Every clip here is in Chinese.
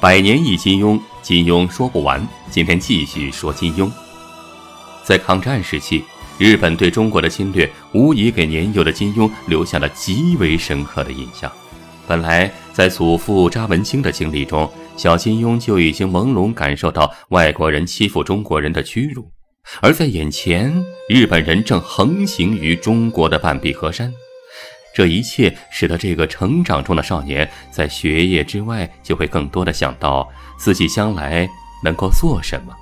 百年一金庸，金庸说不完。今天继续说金庸。在抗战时期，日本对中国的侵略无疑给年幼的金庸留下了极为深刻的印象。本来在祖父查文清的经历中，小金庸就已经朦胧感受到外国人欺负中国人的屈辱，而在眼前，日本人正横行于中国的半壁河山。这一切使得这个成长中的少年在学业之外，就会更多的想到自己将来能够做什么。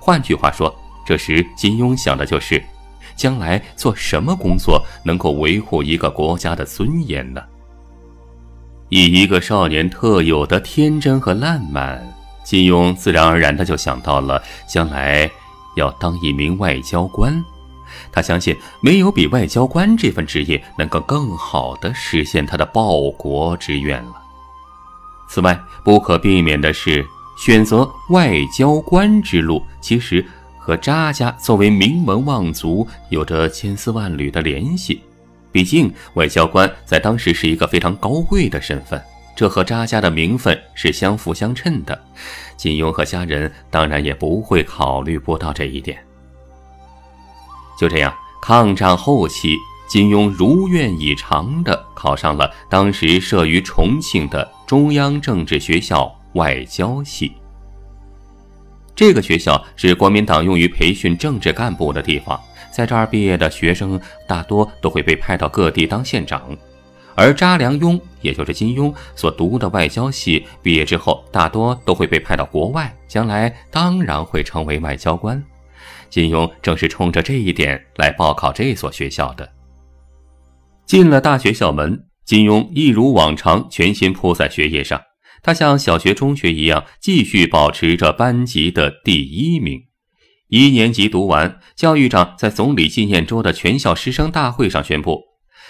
换句话说，这时金庸想的就是将来做什么工作能够维护一个国家的尊严呢？以一个少年特有的天真和烂漫，金庸自然而然的就想到了将来要当一名外交官。他相信没有比外交官这份职业能够更好的实现他的报国之愿了。此外，不可避免的是，选择外交官之路，其实和扎家作为名门望族有着千丝万缕的联系。毕竟，外交官在当时是一个非常高贵的身份，这和扎家的名分是相辅相称的。金庸和家人当然也不会考虑不到这一点。就这样，抗战后期，金庸如愿以偿地考上了当时设于重庆的中央政治学校外交系。这个学校是国民党用于培训政治干部的地方，在这儿毕业的学生大多都会被派到各地当县长，而查良镛，也就是金庸所读的外交系，毕业之后大多都会被派到国外，将来当然会成为外交官。金庸正是冲着这一点来报考这所学校的。进了大学校门，金庸一如往常，全心扑在学业上。他像小学、中学一样，继续保持着班级的第一名。一年级读完，教育长在总理纪念周的全校师生大会上宣布，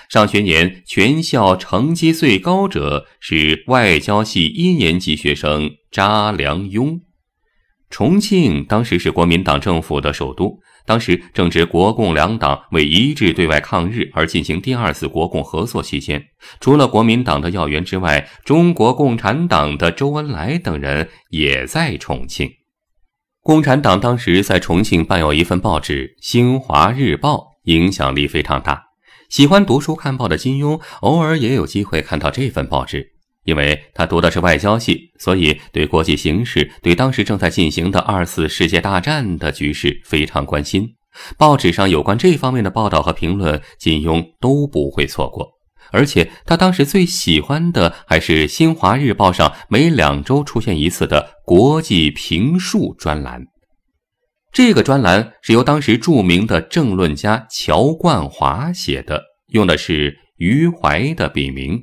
上学年全校成绩最高者是外交系一年级学生查良镛。重庆当时是国民党政府的首都，当时正值国共两党为一致对外抗日而进行第二次国共合作期间。除了国民党的要员之外，中国共产党的周恩来等人也在重庆。共产党当时在重庆办有一份报纸《新华日报》，影响力非常大。喜欢读书看报的金庸，偶尔也有机会看到这份报纸。因为他读的是外交系，所以对国际形势、对当时正在进行的二次世界大战的局势非常关心。报纸上有关这方面的报道和评论，金庸都不会错过。而且他当时最喜欢的还是《新华日报》上每两周出现一次的国际评述专栏。这个专栏是由当时著名的政论家乔冠华写的，用的是余怀的笔名。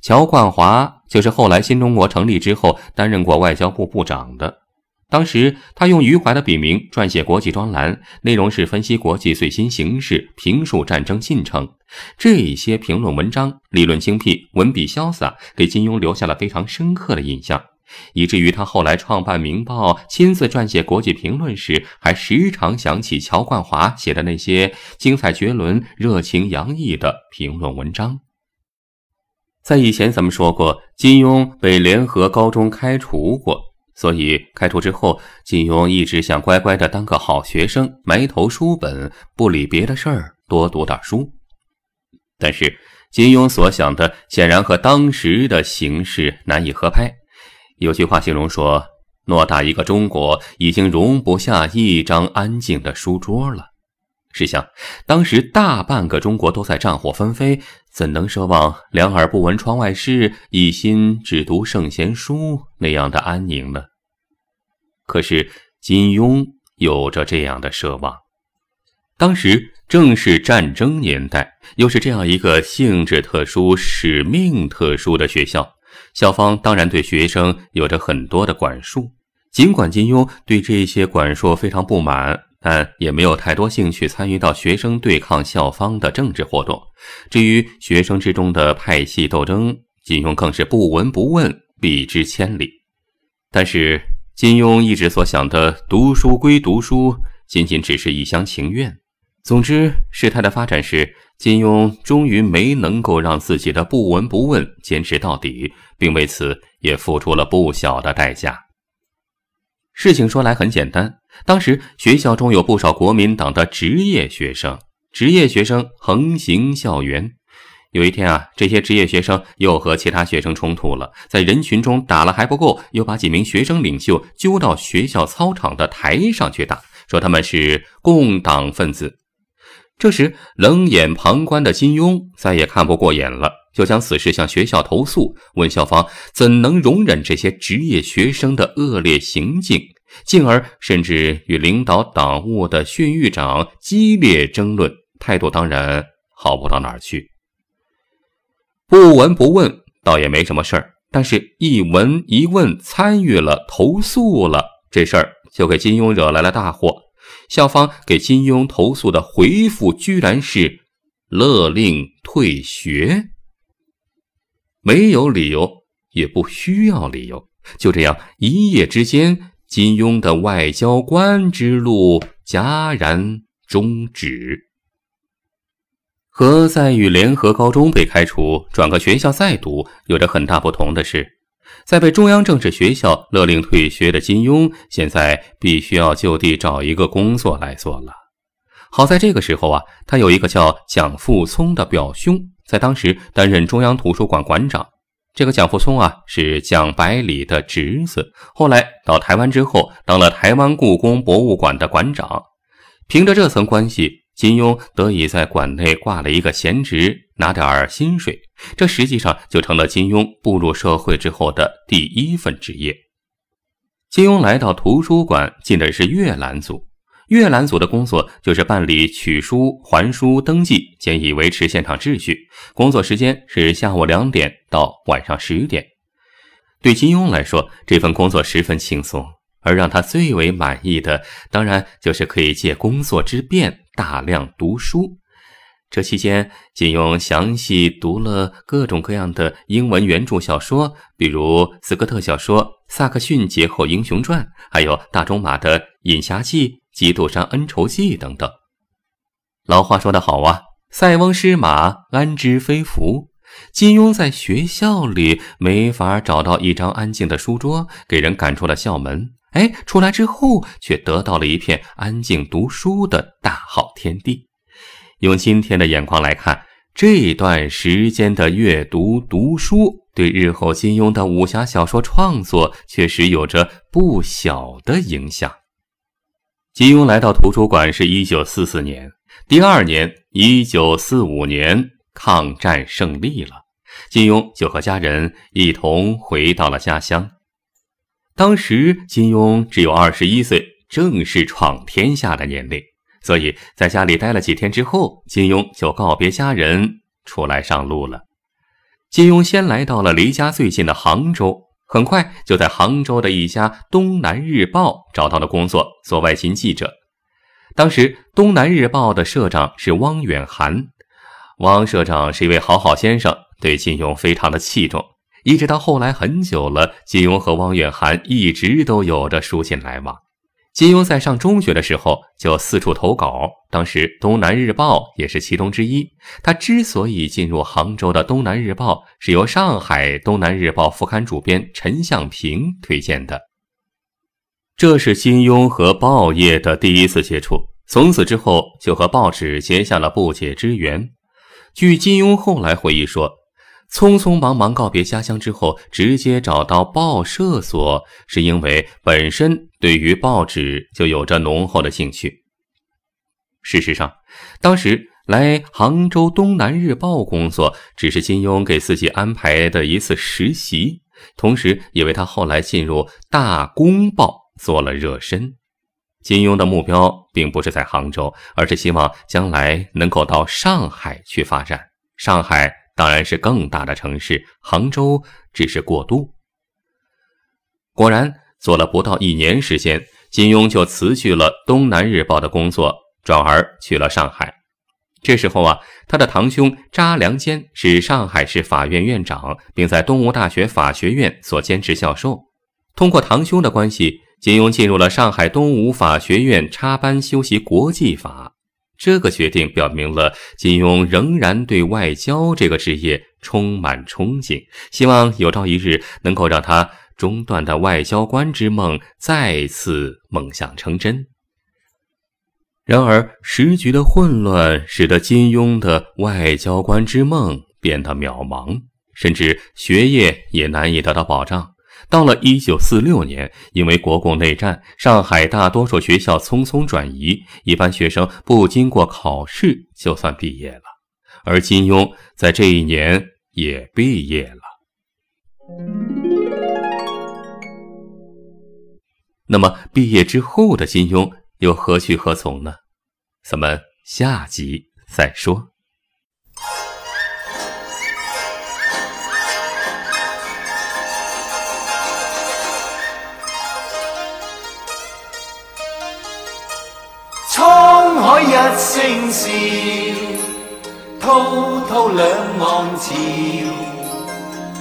乔冠华就是后来新中国成立之后担任过外交部部长的。当时他用余淮的笔名撰写国际专栏，内容是分析国际最新形势，评述战争进程。这些评论文章理论精辟，文笔潇洒，给金庸留下了非常深刻的印象，以至于他后来创办《明报》，亲自撰写国际评论时，还时常想起乔冠华写的那些精彩绝伦、热情洋溢的评论文章。在以前咱们说过，金庸被联合高中开除过，所以开除之后，金庸一直想乖乖的当个好学生，埋头书本，不理别的事儿，多读点书。但是金庸所想的显然和当时的形势难以合拍。有句话形容说：“偌大一个中国，已经容不下一张安静的书桌了。”试想，当时大半个中国都在战火纷飞，怎能奢望两耳不闻窗外事，一心只读圣贤书那样的安宁呢？可是金庸有着这样的奢望。当时正是战争年代，又是这样一个性质特殊、使命特殊的学校，校方当然对学生有着很多的管束。尽管金庸对这些管束非常不满。但也没有太多兴趣参与到学生对抗校方的政治活动。至于学生之中的派系斗争，金庸更是不闻不问，避之千里。但是，金庸一直所想的读书归读书，仅仅只是一厢情愿。总之，事态的发展是，金庸终于没能够让自己的不闻不问坚持到底，并为此也付出了不小的代价。事情说来很简单，当时学校中有不少国民党的职业学生，职业学生横行校园。有一天啊，这些职业学生又和其他学生冲突了，在人群中打了还不够，又把几名学生领袖揪到学校操场的台上去打，说他们是共党分子。这时，冷眼旁观的金庸再也看不过眼了，就将此事向学校投诉，问校方怎能容忍这些职业学生的恶劣行径，进而甚至与领导党务的训育长激烈争论，态度当然好不到哪儿去。不闻不问倒也没什么事儿，但是一闻一问，参与了投诉了，这事儿就给金庸惹来了大祸。校方给金庸投诉的回复居然是勒令退学，没有理由，也不需要理由，就这样一夜之间，金庸的外交官之路戛然终止。和在与联合高中被开除，转个学校再读有着很大不同的是，在被中央政治学校勒令退学的金庸，现在必须要就地找一个工作来做了。好在这个时候啊，他有一个叫蒋复聪的表兄，在当时担任中央图书馆馆长。这个蒋复聪啊，是蒋百里的侄子，后来到台湾之后，当了台湾故宫博物馆的馆长。凭着这层关系。金庸得以在馆内挂了一个闲职，拿点儿薪水，这实际上就成了金庸步入社会之后的第一份职业。金庸来到图书馆，进的是阅览组。阅览组的工作就是办理取书、还书、登记，兼以维持现场秩序。工作时间是下午两点到晚上十点。对金庸来说，这份工作十分轻松。而让他最为满意的，当然就是可以借工作之便大量读书。这期间，金庸详细读了各种各样的英文原著小说，比如斯科特小说《萨克逊劫后英雄传》，还有大仲马的《饮侠记》《基督山恩仇记》等等。老话说得好啊，“塞翁失马，安知非福。”金庸在学校里没法找到一张安静的书桌，给人赶出了校门。哎，出来之后却得到了一片安静读书的大好天地。用今天的眼光来看，这段时间的阅读读书，对日后金庸的武侠小说创作确实有着不小的影响。金庸来到图书馆是一九四四年，第二年，一九四五年，抗战胜利了，金庸就和家人一同回到了家乡。当时金庸只有二十一岁，正是闯天下的年龄，所以在家里待了几天之后，金庸就告别家人，出来上路了。金庸先来到了离家最近的杭州，很快就在杭州的一家《东南日报》找到了工作，做外勤记者。当时《东南日报》的社长是汪远涵，汪社长是一位好好先生，对金庸非常的器重。一直到后来很久了，金庸和汪远涵一直都有着书信来往。金庸在上中学的时候就四处投稿，当时《东南日报》也是其中之一。他之所以进入杭州的《东南日报》，是由上海《东南日报》副刊主编陈向平推荐的。这是金庸和报业的第一次接触，从此之后就和报纸结下了不解之缘。据金庸后来回忆说。匆匆忙忙告别家乡之后，直接找到报社所，是因为本身对于报纸就有着浓厚的兴趣。事实上，当时来杭州《东南日报》工作，只是金庸给自己安排的一次实习，同时也为他后来进入《大公报》做了热身。金庸的目标并不是在杭州，而是希望将来能够到上海去发展。上海。当然是更大的城市，杭州只是过渡。果然，做了不到一年时间，金庸就辞去了《东南日报》的工作，转而去了上海。这时候啊，他的堂兄查良坚是上海市法院院长，并在东吴大学法学院所兼职教授。通过堂兄的关系，金庸进入了上海东吴法学院插班修习国际法。这个决定表明了金庸仍然对外交这个职业充满憧憬，希望有朝一日能够让他中断的外交官之梦再次梦想成真。然而，时局的混乱使得金庸的外交官之梦变得渺茫，甚至学业也难以得到保障。到了一九四六年，因为国共内战，上海大多数学校匆匆转移，一般学生不经过考试就算毕业了，而金庸在这一年也毕业了。那么，毕业之后的金庸又何去何从呢？咱们下集再说。一声笑，滔滔两岸潮，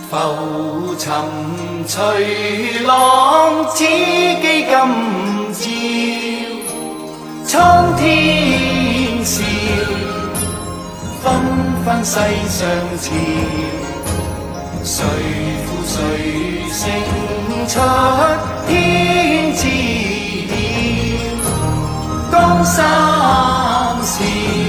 浮沉随浪，此际今朝。苍天笑，纷纷世上潮，谁负谁胜出天知晓，江山。see.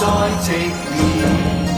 再直言。